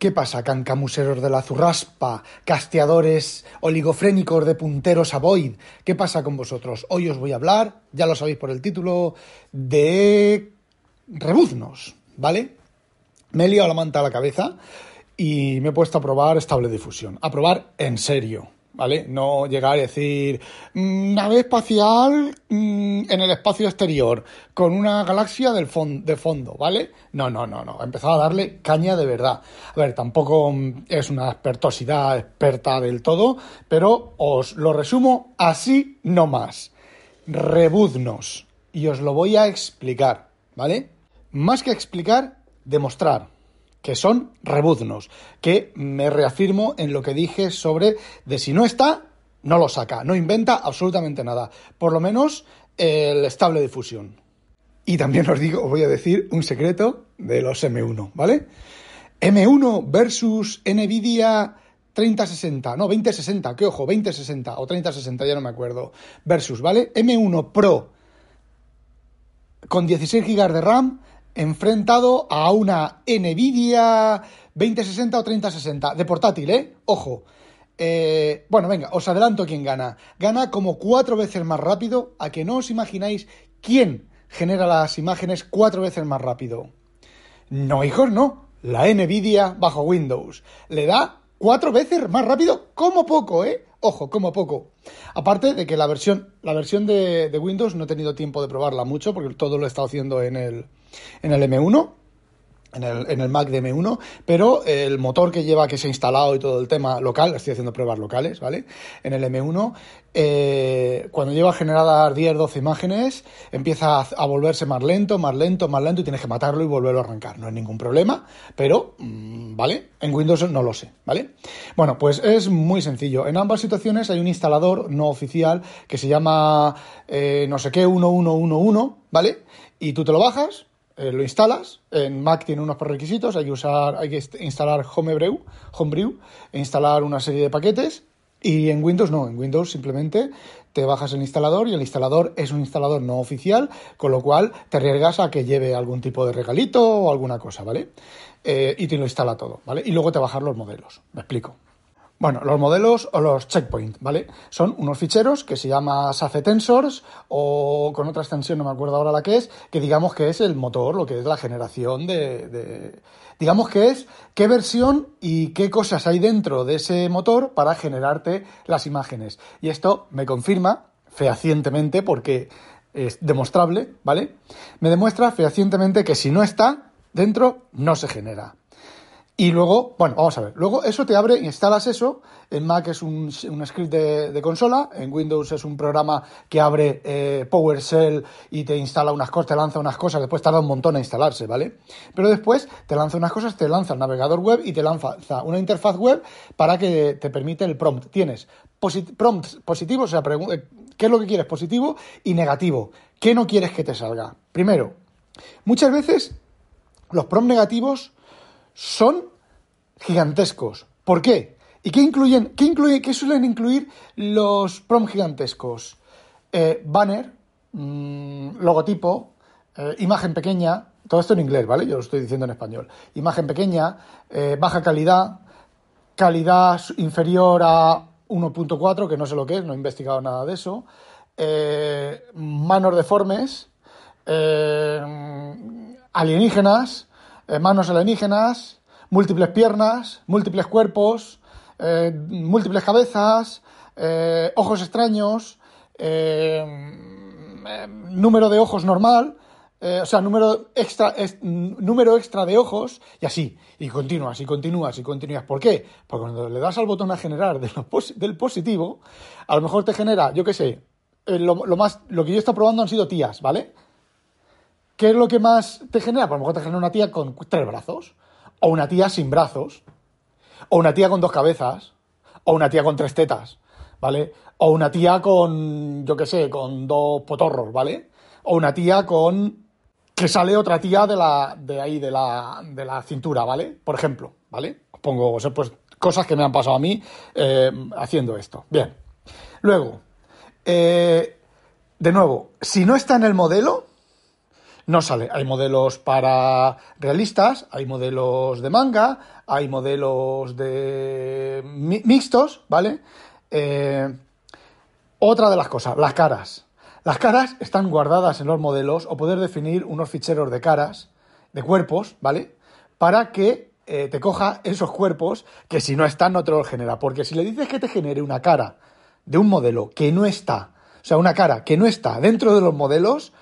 ¿Qué pasa, cancamuseros de la zurraspa, casteadores oligofrénicos de punteros a Void? ¿Qué pasa con vosotros? Hoy os voy a hablar, ya lo sabéis por el título, de rebuznos, ¿vale? Me he liado la manta a la cabeza y me he puesto a probar estable difusión. A probar en serio. ¿Vale? No llegar a decir mm, nave espacial mm, en el espacio exterior con una galaxia del de fondo, ¿vale? No, no, no, no. He empezado a darle caña de verdad. A ver, tampoco mm, es una expertosidad experta del todo, pero os lo resumo así no más. Rebuznos. Y os lo voy a explicar, ¿vale? Más que explicar, demostrar que son rebuznos, que me reafirmo en lo que dije sobre de si no está, no lo saca, no inventa absolutamente nada, por lo menos el estable de fusión. Y también os digo, os voy a decir un secreto de los M1, ¿vale? M1 versus Nvidia 3060, no, 2060, que ojo, 2060 o 3060, ya no me acuerdo, versus, ¿vale? M1 Pro con 16 GB de RAM enfrentado a una Nvidia 2060 o 3060 de portátil, ¿eh? Ojo. Eh, bueno, venga, os adelanto quién gana. Gana como cuatro veces más rápido, a que no os imagináis quién genera las imágenes cuatro veces más rápido. No, hijos, no. La Nvidia bajo Windows. Le da cuatro veces más rápido, como poco, ¿eh? Ojo, como poco. Aparte de que la versión, la versión de, de Windows no he tenido tiempo de probarla mucho, porque todo lo he estado haciendo en el, en el M1 en el, en el, Mac de M1, pero el motor que lleva, que se ha instalado y todo el tema local, estoy haciendo pruebas locales, ¿vale? En el M1, eh, cuando lleva generadas 10, 12 imágenes, empieza a, volverse más lento, más lento, más lento y tienes que matarlo y volverlo a arrancar. No hay ningún problema, pero, mm, ¿vale? En Windows no lo sé, ¿vale? Bueno, pues es muy sencillo. En ambas situaciones hay un instalador no oficial que se llama eh, no sé qué 1111, ¿vale? Y tú te lo bajas, eh, lo instalas. En Mac tiene unos prerequisitos, hay que usar, hay que instalar Homebrew, Homebrew e instalar una serie de paquetes. Y en Windows no, en Windows simplemente te bajas el instalador y el instalador es un instalador no oficial, con lo cual te arriesgas a que lleve algún tipo de regalito o alguna cosa, ¿vale? Eh, y te lo instala todo, ¿vale? Y luego te bajas los modelos, me explico. Bueno, los modelos o los checkpoint, ¿vale? Son unos ficheros que se llama SAFE Tensors o con otra extensión, no me acuerdo ahora la que es, que digamos que es el motor, lo que es la generación de, digamos que es qué versión y qué cosas hay dentro de ese motor para generarte las imágenes. Y esto me confirma fehacientemente porque es demostrable, ¿vale? Me demuestra fehacientemente que si no está dentro, no se genera. Y luego, bueno, vamos a ver. Luego eso te abre, instalas eso. En Mac es un, script de, consola. En Windows es un programa que abre eh, PowerShell y te instala unas cosas, te lanza unas cosas. Después tarda un montón en instalarse, ¿vale? Pero después te lanza unas cosas, te lanza el navegador web y te lanza una interfaz web para que te permite el prompt. Tienes prompts positivos, o sea, eh, ¿qué es lo que quieres? Positivo y negativo. ¿Qué no quieres que te salga? Primero, muchas veces los prompts negativos son gigantescos. ¿Por qué? ¿Y qué incluyen? ¿Qué, incluye, qué suelen incluir los prom gigantescos? Eh, banner, mm, logotipo, eh, imagen pequeña, todo esto en inglés, ¿vale? Yo lo estoy diciendo en español. Imagen pequeña, eh, baja calidad, calidad inferior a 1.4, que no sé lo que es, no he investigado nada de eso, manos deformes, alienígenas, manos alienígenas, múltiples piernas, múltiples cuerpos, eh, múltiples cabezas, eh, ojos extraños, eh, número de ojos normal, o sea, número extra, número extra de ojos, y así, y continúas, y continúas, y continúas. ¿Por qué? Porque cuando le das al botón a generar del positivo, a lo mejor te genera, yo qué sé, lo, más, lo que yo he estado probando han sido tías, ¿vale? ¿Qué es lo que más te genera? Pues a lo mejor te genera una tía con tres brazos o una tía sin brazos, o una tía con dos cabezas, o una tía con tres tetas, ¿vale? O una tía con, yo qué sé, con dos potorros, ¿vale? O una tía con que sale otra tía de la de ahí de la de la cintura, ¿vale? Por ejemplo, ¿vale? Os pongo pues cosas que me han pasado a mí eh, haciendo esto. Bien. Luego, eh, de nuevo, si no está en el modelo, no sale. Hay modelos para realistas, hay modelos de manga, hay modelos de mixtos, ¿vale? Eh, otra de las cosas, las caras. Las caras están guardadas en los modelos o poder definir unos ficheros de caras, de cuerpos, ¿vale? Para que eh, te coja esos cuerpos que si no están no te los genera. Porque si le dices que te genere una cara de un modelo que no está, o sea, una cara que no está dentro de los modelos,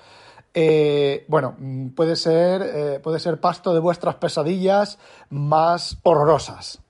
eh, bueno, puede ser, eh, puede ser pasto de vuestras pesadillas más horrorosas.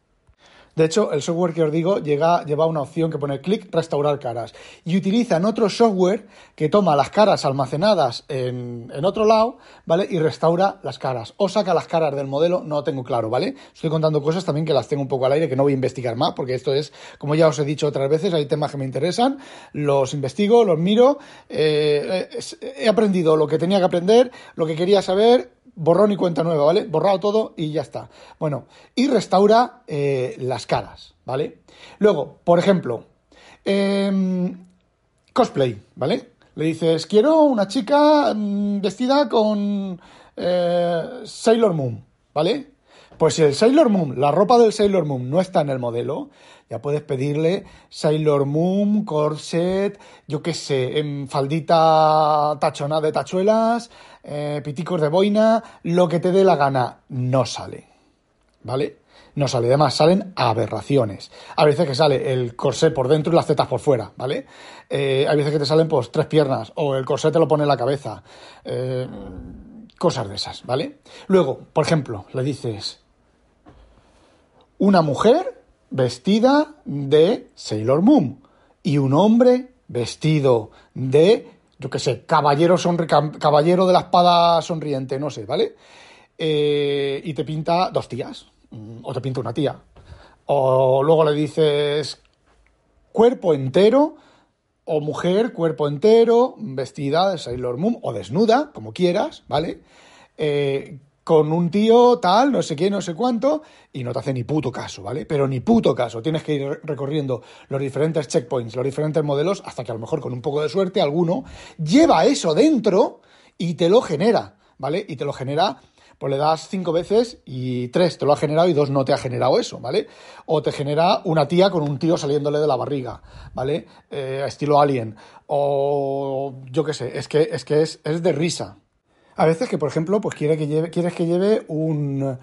De hecho, el software que os digo lleva una opción que pone clic restaurar caras y utilizan otro software que toma las caras almacenadas en, otro lado, ¿vale? Y restaura las caras. O saca las caras del modelo, no tengo claro, ¿vale? Estoy contando cosas también que las tengo un poco al aire, que no voy a investigar más, porque esto es, como ya os he dicho otras veces, hay temas que me interesan, los investigo, los miro, eh, he aprendido lo que tenía que aprender, lo que quería saber, borrón y cuenta nueva, ¿vale? Borrado todo y ya está. Bueno, y restaura eh, las caras, ¿vale? Luego, por ejemplo, em, cosplay, ¿vale? Le dices, quiero una chica mm, vestida con eh, Sailor Moon, ¿vale? Pues si el Sailor Moon, la ropa del Sailor Moon no está en el modelo, ya puedes pedirle Sailor Moon, corset, yo qué sé, en faldita tachona de tachuelas, eh, piticos de boina, lo que te dé la gana, no sale. ¿Vale? No sale. Además, salen aberraciones. A veces que sale el corset por dentro y las tetas por fuera, ¿vale? Eh, hay veces que te salen pues tres piernas o el corset te lo pone en la cabeza. Eh, cosas de esas, ¿vale? Luego, por ejemplo, le dices una mujer vestida de Sailor Moon y un hombre vestido de yo qué sé, caballero, caballero de la espada sonriente, no sé, ¿vale? Eh, y te pinta dos tías, mm, o te pinta una tía. O luego le dices cuerpo entero, o mujer, cuerpo entero, vestida de Sailor Moon, o desnuda, como quieras, ¿vale? Eh, con un tío tal, no sé qué, no sé cuánto, y no te hace ni puto caso, ¿vale? Pero ni puto caso. Tienes que ir recorriendo los diferentes checkpoints, los diferentes modelos, hasta que a lo mejor con un poco de suerte alguno lleva eso dentro y te lo genera, ¿vale? Y te lo genera, pues le das cinco veces y tres te lo ha generado y dos no te ha generado eso, ¿vale? O te genera una tía con un tío saliéndole de la barriga, ¿vale? Eh, estilo alien. O yo qué sé, es que es, que es, es de risa, a veces que, por ejemplo, pues quiere que lleve, quieres que lleve un,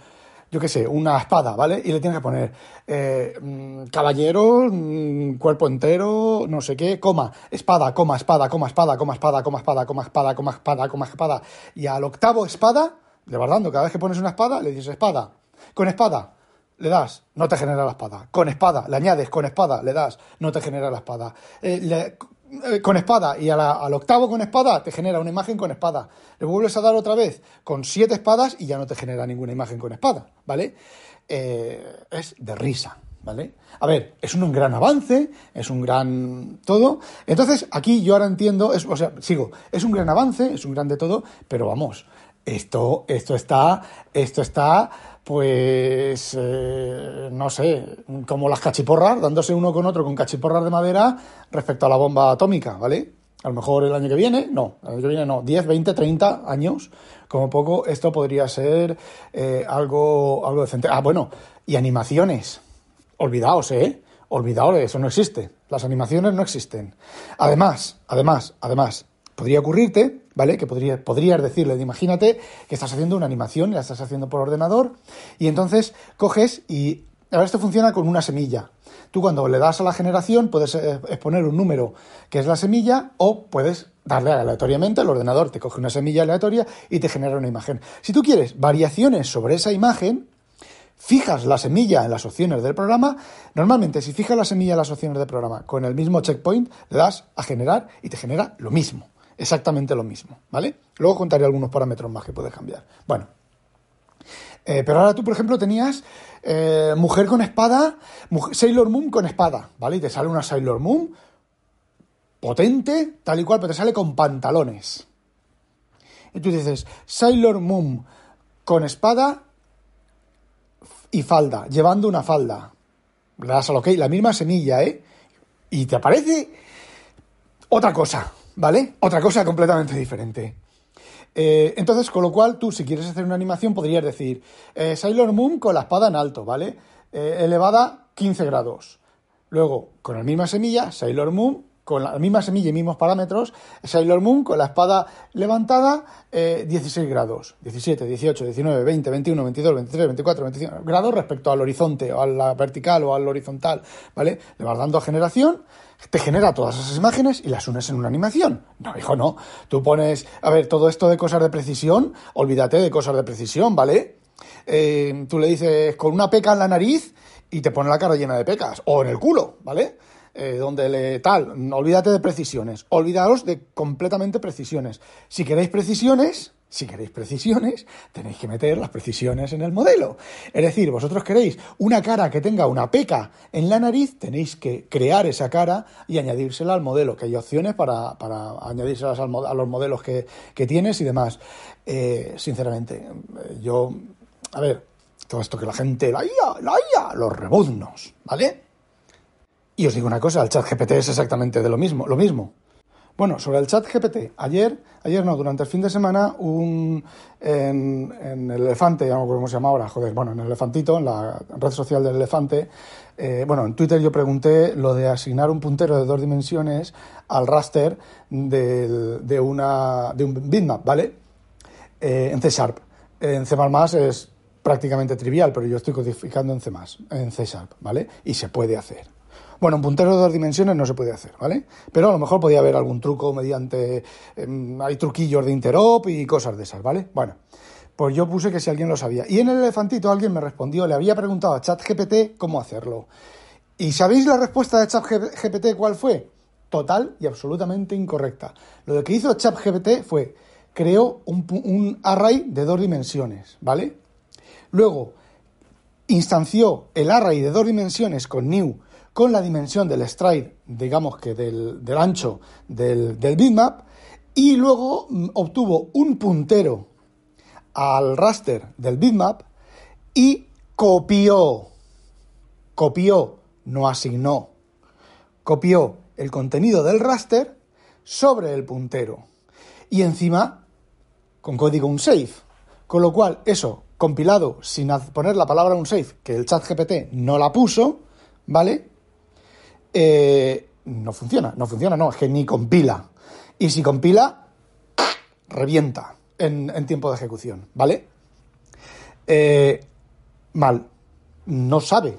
yo qué sé, una espada, ¿vale? Y le tienes que poner eh, mm, caballero, mm, cuerpo entero, no sé qué, coma, espada, coma, espada, coma, espada, coma, espada, coma, espada, coma, espada, coma, espada, coma, espada. Y al octavo espada, le vas dando, cada vez que pones una espada, le dices espada, con espada, le das, no te genera la espada. Con espada, le añades con espada, le das, no te genera la espada. Eh, eh, con espada y al octavo con espada te genera una imagen con espada. Le vuelves a dar otra vez con siete espadas y ya no te genera ninguna imagen con espada, ¿vale? Eh, es de risa, ¿vale? A ver, es un, gran avance, es un gran todo. Entonces, aquí yo ahora entiendo, es, o sea, sigo, es un gran avance, es un gran de todo, pero vamos, esto, esto está, esto está pues eh, no sé, como las cachiporras, dándose uno con otro con cachiporras de madera respecto a la bomba atómica, ¿vale? A lo mejor el año que viene, no, el año que viene no, 10, 20, 30 años, como poco, esto podría ser eh, algo, algo decente. Ah, bueno, y animaciones, olvidaos, ¿eh? Olvidaos, eso no existe, las animaciones no existen. Además, además, además, podría ocurrirte, ¿vale? Que podría, podrías decirle, imagínate que estás haciendo una animación, la estás haciendo por ordenador, y entonces coges y ahora esto funciona con una semilla. Tú cuando le das a la generación puedes eh, exponer un número que es la semilla o puedes darle aleatoriamente, el ordenador te coge una semilla aleatoria y te genera una imagen. Si tú quieres variaciones sobre esa imagen, fijas la semilla en las opciones del programa. Normalmente, si fijas la semilla en las opciones del programa con el mismo checkpoint, le das a generar y te genera lo mismo exactamente lo mismo, ¿vale? Luego contaré algunos parámetros más que puedes cambiar. Bueno, eh, pero ahora tú, por ejemplo, tenías eh, mujer con espada, Sailor Moon con espada, ¿vale? Y te sale una Sailor Moon potente, tal y cual, pero te sale con pantalones. Y tú dices, Sailor Moon con espada y falda, llevando una falda. Le das al ok, la misma semilla, ¿eh? Y te aparece otra cosa. ¿Vale? Otra cosa completamente diferente. Eh, entonces, con lo cual, tú, si quieres hacer una animación, podrías decir eh, Sailor Moon con la espada en alto, ¿vale? Eh, elevada 15 grados. Luego, con la misma semilla, Sailor Moon con la misma semilla y mismos parámetros, Sailor Moon con la espada levantada 16 grados, 17, 18, 19, 20, 21, 22, 23, 24, 25 grados respecto al horizonte o a la vertical o al horizontal, ¿vale? Le vas dando a generación te genera todas esas imágenes y las unes en una animación. No, hijo, no. Tú pones, a ver, todo esto de cosas de precisión, olvídate de cosas de precisión, ¿vale? Eh, tú le dices con una peca en la nariz y te pone la cara llena de pecas, o en el culo, ¿vale? Eh, donde le tal, olvídate de precisiones, olvidaros de completamente precisiones. Si queréis precisiones, si queréis precisiones, tenéis que meter las precisiones en el modelo. Es decir, vosotros queréis una cara que tenga una peca en la nariz, tenéis que crear esa cara y añadírsela al modelo, que hay opciones para, para añadírselas a los modelos que, tienes y demás. Eh, sinceramente, yo, a ver, todo esto que la gente, la IA, la IA, los rebuznos, ¿vale? Y os digo una cosa, el chat GPT es exactamente de lo mismo, lo mismo. Bueno, sobre el chat GPT, ayer, ayer no, durante el fin de semana, un, en, el elefante, ya no cómo se llama ahora, joder, bueno, en el elefantito, en la red social del elefante, eh, bueno, en Twitter yo pregunté lo de asignar un puntero de dos dimensiones al raster de, una, de un bitmap, ¿vale? Eh, en C Sharp. En C++ es prácticamente trivial, pero yo estoy codificando en C++, en C Sharp, ¿vale? Y se puede hacer. Bueno, un puntero de dos dimensiones no se puede hacer, ¿vale? Pero a lo mejor podía haber algún truco mediante... Em, hay truquillos de interop y cosas de esas, ¿vale? Bueno, pues yo puse que si alguien lo sabía. Y en el elefantito alguien me respondió, le había preguntado a ChatGPT cómo hacerlo. ¿Y sabéis la respuesta de ChatGPT cuál fue? Total y absolutamente incorrecta. Lo que hizo ChatGPT fue, creó un, un array de dos dimensiones, ¿vale? Luego, instanció el array de dos dimensiones con new con la dimensión del stride, digamos que del, ancho del, del, bitmap, y luego mm, obtuvo un puntero al raster del bitmap y copió, copió, no asignó, copió el contenido del raster sobre el puntero. Y encima, con código unsafe. Con lo cual, eso, compilado sin poner la palabra unsafe, que el chat GPT no la puso, ¿vale? Eh, no funciona, no funciona, no, es que ni compila. Y si compila, revienta en, tiempo de ejecución, ¿vale? Eh, mal, no sabe,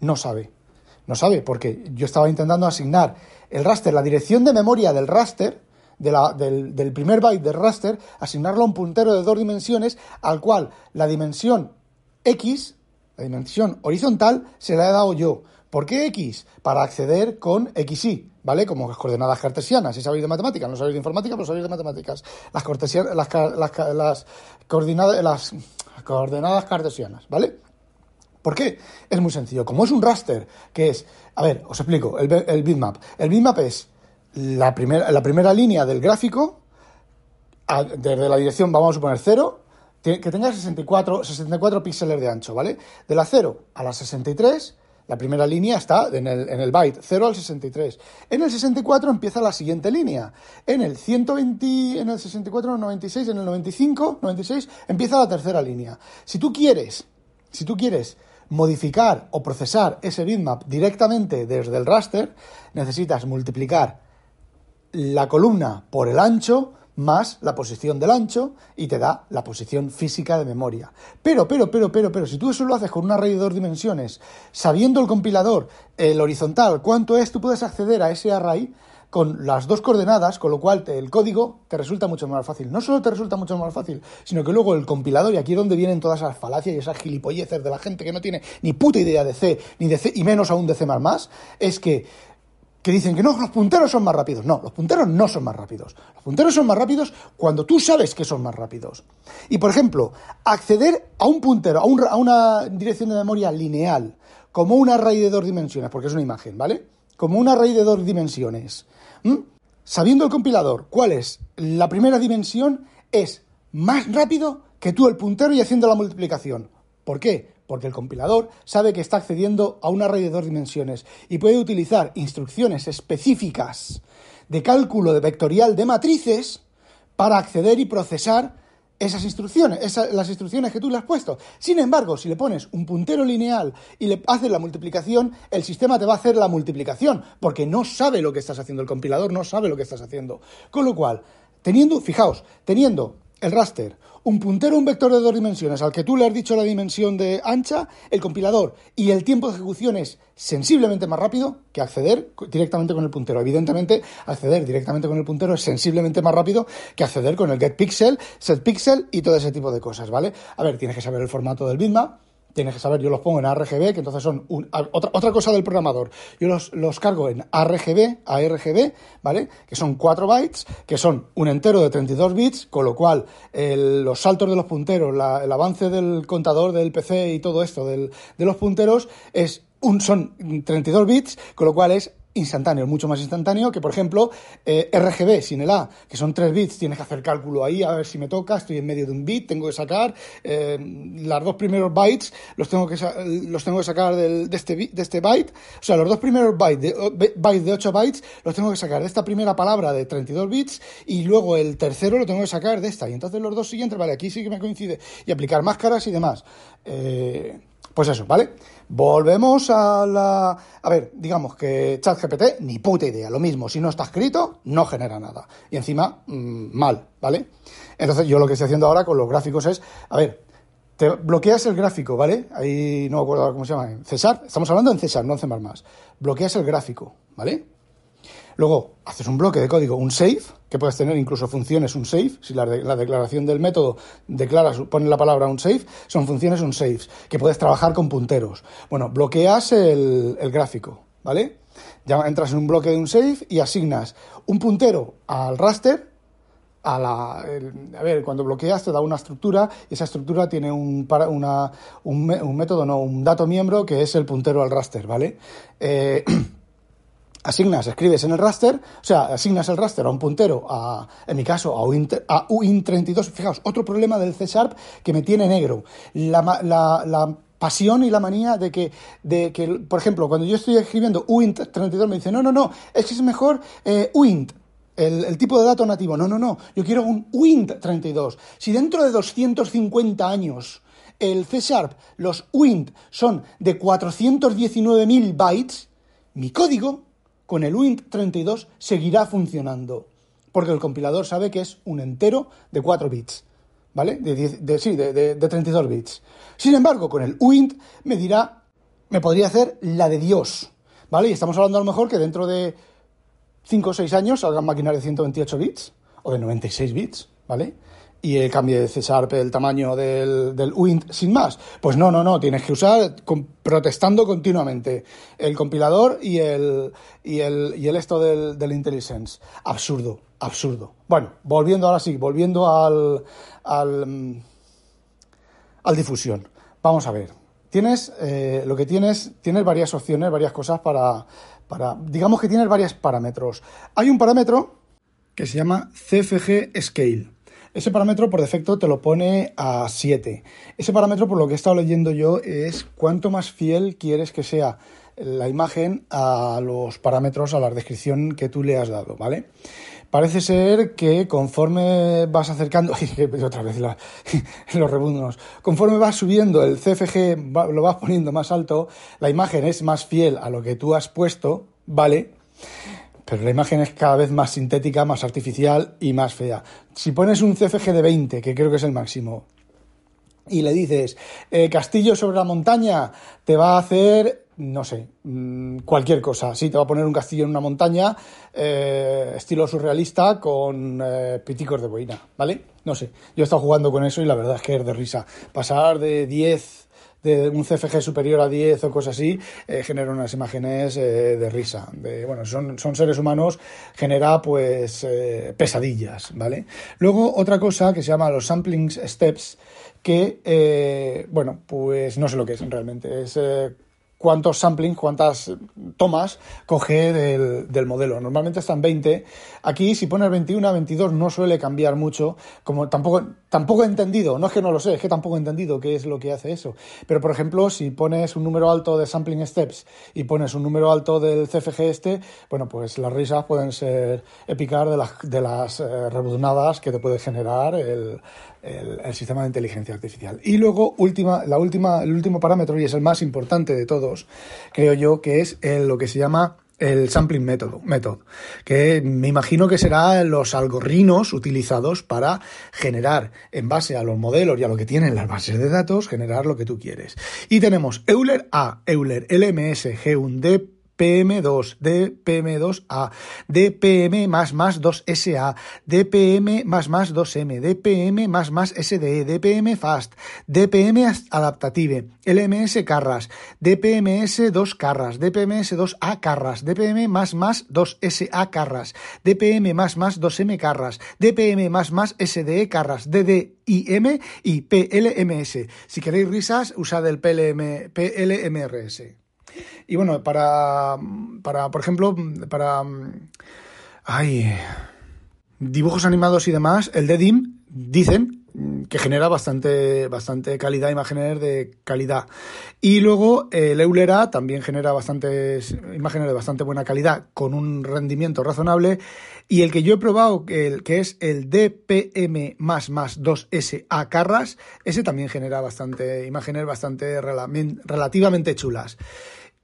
no sabe, no sabe, porque yo estaba intentando asignar el raster, la dirección de memoria del raster, del, del, primer byte del raster, asignarlo a un puntero de dos dimensiones, al cual la dimensión X, la dimensión horizontal, se la he dado yo. ¿Por qué X? Para acceder con XY, ¿vale? Como las coordenadas cartesianas. Si sabéis de matemáticas, no sabéis de informática, pero sabéis de matemáticas. Las, las, las coordenadas cartesianas, ¿vale? ¿Por qué? Es muy sencillo. Como es un raster, que es, a ver, os explico, el, el bitmap. El bitmap es la primera, la primera línea del gráfico, desde la dirección, vamos a suponer 0, que tenga 64, 64 píxeles de ancho, ¿vale? De la 0 a la 63 la primera línea está en el, en el byte 0 al 63. En el 64 empieza la siguiente línea. En el 120, en el 64, 96, en el 95, 96 empieza la tercera línea. Si tú quieres, si tú quieres modificar o procesar ese bitmap directamente desde el raster, necesitas multiplicar la columna por el ancho más la posición del ancho y te da la posición física de memoria. Pero, pero, pero, pero, pero, si tú eso lo haces con un array de dos dimensiones, sabiendo el compilador, el horizontal, cuánto es, tú puedes acceder a ese array con las dos coordenadas, con lo cual el código te resulta mucho más fácil. No solo te resulta mucho más fácil, sino que luego el compilador, y aquí es donde vienen todas esas falacias y esas gilipolleces de la gente que no tiene ni puta idea de C, ni de C, y menos aún de C++, es que que dicen que no, los punteros son más rápidos. No, los punteros no son más rápidos. Los punteros son más rápidos cuando tú sabes que son más rápidos. Y, por ejemplo, acceder a un puntero, a, una dirección de memoria lineal, como un array de dos dimensiones, porque es una imagen, ¿vale? Como un array de dos dimensiones. Sabiendo el compilador cuál es la primera dimensión, es más rápido que tú el puntero y haciendo la multiplicación. ¿Por qué? Porque el compilador sabe que está accediendo a un array de dos dimensiones y puede utilizar instrucciones específicas de cálculo de vectorial de matrices para acceder y procesar esas instrucciones, las instrucciones que tú le has puesto. Sin embargo, si le pones un puntero lineal y le haces la multiplicación, el sistema te va a hacer la multiplicación, porque no sabe lo que estás haciendo, el compilador no sabe lo que estás haciendo. Con lo cual, teniendo, fijaos, teniendo el raster, un puntero, un vector de dos dimensiones al que tú le has dicho la dimensión de ancha, el compilador y el tiempo de ejecución es sensiblemente más rápido que acceder directamente con el puntero. Evidentemente, acceder directamente con el puntero es sensiblemente más rápido que acceder con el getPixel, setPixel y todo ese tipo de cosas, ¿vale? A ver, tienes que saber el formato del bitmap, tienes que saber, yo los pongo en ARGB, que entonces son otra, otra, cosa del programador. Yo los, los, cargo en ARGB, ARGB, ¿vale? Que son 4 bytes, que son un entero de 32 bits, con lo cual los saltos de los punteros, el avance del contador del PC y todo esto de los punteros es un, son 32 bits, con lo cual es instantáneo, mucho más instantáneo que, por ejemplo, eh, RGB sin el A, que son 3 bits, tienes que hacer cálculo ahí a ver si me toca, estoy en medio de un bit, tengo que sacar eh, dos primeros bytes, los tengo que, los tengo que sacar del, de, este, de este byte, o sea, los dos primeros bytes de, bytes de 8 bytes los tengo que sacar de esta primera palabra de 32 bits y luego el tercero lo tengo que sacar de esta. Y entonces los dos siguientes, vale, aquí sí que me coincide, y aplicar máscaras y demás. Eh, pues eso, ¿vale? Volvemos a la... A ver, digamos que ChatGPT, ni puta idea, lo mismo, si no está escrito, no genera nada. Y encima, mm, mal, ¿vale? Entonces yo lo que estoy haciendo ahora con los gráficos es, a ver, te bloqueas el gráfico, ¿vale? Ahí no me acuerdo cómo se llama, en César, estamos hablando en César, no en C++. Bloqueas el gráfico, ¿vale? Luego haces un bloque de código, un save, que puedes tener incluso funciones un save, si la, declaración del método declara, pone la palabra un save, son funciones un save, que puedes trabajar con punteros. Bueno, bloqueas el, gráfico, ¿vale? Ya entras en un bloque de un save y asignas un puntero al raster, a la... a ver, cuando bloqueas te da una estructura y esa estructura tiene un, una, un, un método, no, un dato miembro que es el puntero al raster, ¿vale? Eh, asignas, escribes en el raster, o sea, asignas el raster a un puntero, a, en mi caso, a, a uint32. Fijaos, otro problema del C Sharp que me tiene negro. La, la, pasión y la manía de que, de que, por ejemplo, cuando yo estoy escribiendo uint32 me dice, no, no, no, es que es mejor eh, uint. El, tipo de dato nativo. No, no, no. Yo quiero un uint32. Si dentro de 250 años el C Sharp, los uint son de 419.000 bytes, mi código con el uint32 seguirá funcionando, porque el compilador sabe que es un entero de 4 bits, ¿vale? De, sí, de, 32 bits. Sin embargo, con el uint me dirá, me podría hacer la de Dios, ¿vale? Y estamos hablando a lo mejor que dentro de 5 o 6 años salgan máquinas de 128 bits o de 96 bits, ¿vale? Y el cambio de César el tamaño del, del UINT sin más. Pues no, no, no, tienes que usar protestando continuamente el compilador y el, y el, y el esto del, del IntelliSense. Absurdo, absurdo. Bueno, volviendo ahora sí, volviendo al, al, mm, al difusión. Vamos a ver. Tienes, eh, lo que tienes, tienes varias opciones, varias cosas para, para, digamos que tienes varios parámetros. Hay un parámetro que se llama CFG Scale. Ese parámetro por defecto te lo pone a 7. Ese parámetro, por lo que he estado leyendo yo, es cuánto más fiel quieres que sea la imagen a los parámetros, a la descripción que tú le has dado, ¿vale? Parece ser que conforme vas acercando, otra vez los rebundos, conforme vas subiendo el CFG, lo vas poniendo más alto, la imagen es más fiel a lo que tú has puesto, ¿vale? Pero la imagen es cada vez más sintética, más artificial y más fea. Si pones un CFG de 20, que creo que es el máximo, y le dices eh, castillo sobre la montaña, te va a hacer, no sé, mm, cualquier cosa. Sí, te va a poner un castillo en una montaña, eh, estilo surrealista, con eh, piticos de boina, ¿vale? No sé, yo he estado jugando con eso y la verdad es que es de risa. Pasar de 10 de un CFG superior a 10 o cosas así, eh, genera unas imágenes eh, de risa. De, bueno, son, son seres humanos, genera pues eh, pesadillas, ¿vale? Luego otra cosa que se llama los sampling steps, que, bueno, pues no sé lo que es realmente. Es cuántos samplings, cuántas tomas coge del, modelo. Normalmente están 20. Aquí, si pones 21 a 22, no suele cambiar mucho. Como tampoco, tampoco he entendido, no es que no lo sé, es que tampoco he entendido qué es lo que hace eso. Pero, por ejemplo, si pones un número alto de sampling steps y pones un número alto del CFG este, bueno, pues las risas pueden ser épicas de las, de las eh, que te puede generar el, el, sistema de inteligencia artificial. Y luego, última, la última, el último parámetro, y es el más importante de todos, creo yo, que es lo que se llama el sampling método, que me imagino que será los algoritmos utilizados para generar, en base a los modelos y a lo que tienen las bases de datos, generar lo que tú quieres. Y tenemos Euler A, Euler LMS, G1D, PM2, DPM2A, DPM más más 2SA, DPM más más 2M, DPM más más SDE, DPM Fast, DPM Adaptative, LMS Carras, DPMS 2 Carras, DPMS 2A Carras, DPM más más 2SA Carras, DPM más más 2M Carras, DPM más más SDE Carras, DDIM y PLMS. Si queréis risas, usad el PLM, PLMRS. Y bueno, para, para por ejemplo, para... Ay, dibujos animados y demás, el DEDIM dicen que genera bastante, bastante calidad, imágenes de calidad. Y luego el Eulera también genera bastantes imágenes de bastante buena calidad, con un rendimiento razonable. Y el que yo he probado, que es el DPM más más 2S A Carras, ese también genera bastante imágenes bastante relativamente chulas.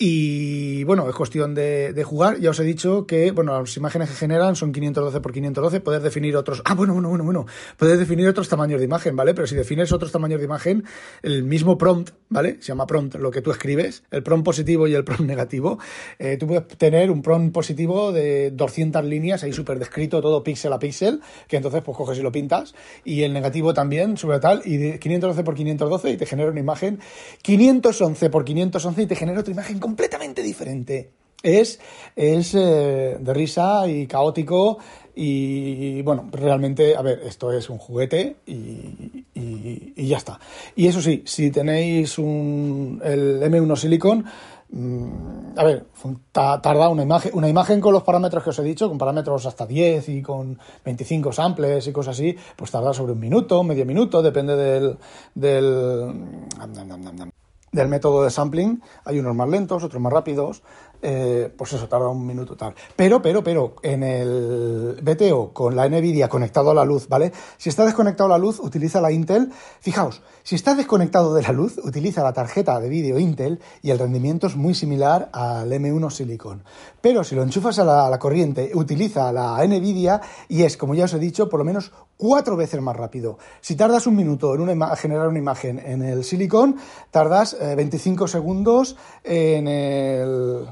Y bueno, es cuestión de, jugar. Ya os he dicho que, bueno, las imágenes que generan son 512 por 512. Poder definir otros. Ah, bueno, bueno, bueno, bueno. Puedes definir otros tamaños de imagen, ¿vale? Pero si defines otros tamaños de imagen, el mismo prompt, ¿vale? Se llama prompt lo que tú escribes, el prompt positivo y el prompt negativo. Eh, tú puedes tener un prompt positivo de 200 líneas, ahí súper descrito, todo píxel a píxel, que entonces pues coges y lo pintas. Y el negativo también, sobre tal, y de 512 por 512 y te genera una imagen. 511 por 511 y te genera otra imagen completamente diferente. Es, es eh, de risa y caótico y, bueno, realmente, a ver, esto es un juguete y, y, ya está. Y eso sí, si tenéis un, el M1 Silicon, mm, a ver, tarda una imagen, una imagen con los parámetros que os he dicho, con parámetros hasta 10 y con 25 samples y cosas así, pues tarda sobre un minuto, medio minuto, depende del, del del método de sampling. Hay unos más lentos, otros más rápidos. Eh, pues eso tarda un minuto tal. Pero, pero, pero, en el BTO con la NVIDIA conectado a la luz, ¿vale? Si está desconectado a la luz, utiliza la Intel. Fijaos, si está desconectado de la luz, utiliza la tarjeta de vídeo Intel y el rendimiento es muy similar al M1 Silicon. Pero si lo enchufas a la, corriente, utiliza la NVIDIA y es, como ya os he dicho, por lo menos cuatro veces más rápido. Si tardas un minuto en una generar una imagen en el Silicon, tardas 25 eh, segundos en el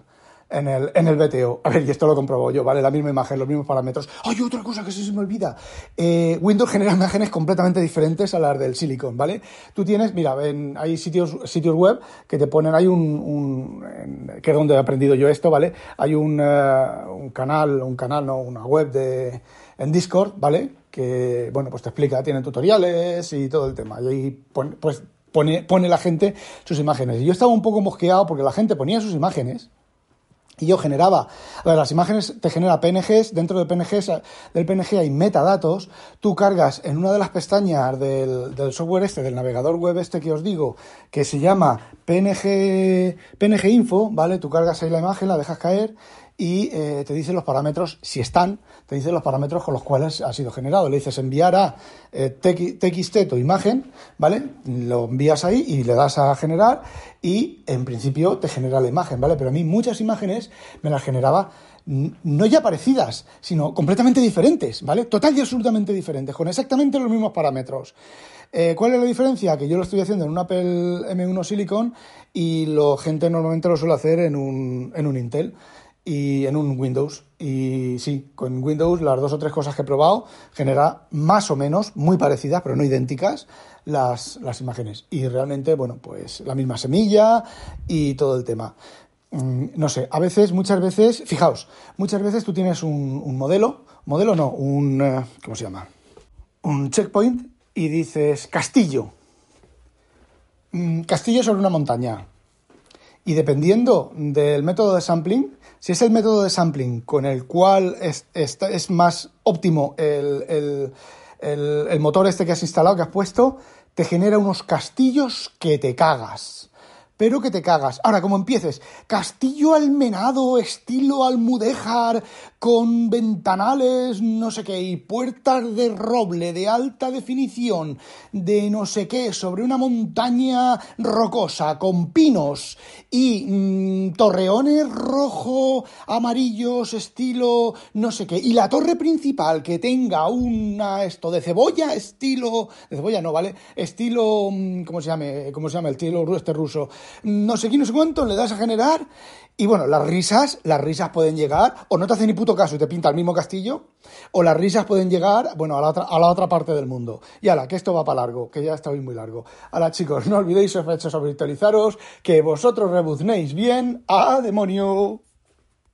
en el, en el BTO. A ver, y esto lo comprobo yo, ¿vale? La misma imagen, los mismos parámetros. ¡Hay otra cosa que se me olvida! Eh, Windows genera imágenes completamente diferentes a las del Silicon, ¿vale? Tú tienes, mira, hay sitios, sitios web que te ponen, hay un, que es donde he aprendido yo esto, ¿vale? Hay eh, un canal, un canal, no, una web de, en Discord, ¿vale? Que, bueno, pues te explica, tienen tutoriales y todo el tema. Y ahí, pues, pone, pone la gente sus imágenes. Y yo estaba un poco mosqueado porque la gente ponía sus imágenes y yo generaba, a ver, las imágenes te genera PNGs, dentro de PNGs, del PNG hay metadatos, tú cargas en una de las pestañas del, del, software este, del navegador web este que os digo, que se llama PNG, PNG Info, ¿vale? Tú cargas ahí la imagen, la dejas caer y eh, te dice los parámetros, si están, te dice los parámetros con los cuales ha sido generado. Le dices enviar a eh, TXT tu imagen, ¿vale? Lo envías ahí y le das a generar y en principio te genera la imagen, ¿vale? Pero a mí muchas imágenes me las generaba no ya parecidas, sino completamente diferentes, ¿vale? Total y absolutamente diferentes, con exactamente los mismos parámetros. Eh, ¿Cuál es la diferencia? Que yo lo estoy haciendo en un Apple M1 Silicon y la gente normalmente lo suele hacer en un, en un Intel y en un Windows. Y sí, con Windows las dos o tres cosas que he probado genera más o menos, muy parecidas, pero no idénticas, las, las imágenes. Y realmente, bueno, pues la misma semilla y todo el tema. Mm, no sé, a veces, muchas veces, fijaos, muchas veces tú tienes un, un modelo, modelo no, un, eh, ¿cómo se llama? Un checkpoint y dices castillo. Mm, castillo sobre una montaña Y dependiendo del método de sampling, si es el método de sampling con el cual es, más óptimo el, el motor este que has instalado, que has puesto, te genera unos castillos que te cagas pero que te cagas. Ahora, como empieces, castillo almenado, estilo almudéjar, con ventanales, no sé qué, y puertas de roble de alta definición, de no sé qué, sobre una montaña rocosa, con pinos y mm, torreones rojo, amarillos, estilo, no sé qué, y la torre principal que tenga una, esto, de cebolla, estilo, de cebolla no, ¿vale? Estilo, mm, ¿cómo se llama? ¿Cómo se llama? El estilo este ruso no sé qué, no sé cuánto, le das a generar y bueno, las risas, las risas pueden llegar, o no te hace ni puto caso y te pinta el mismo castillo, o las risas pueden llegar, bueno, a la otra, a la otra parte del mundo. Y ala, que esto va para largo, que ya está hoy muy largo. Ahora chicos, no olvidéis, os he hecho que vosotros rebuznéis bien. ¡A demonio!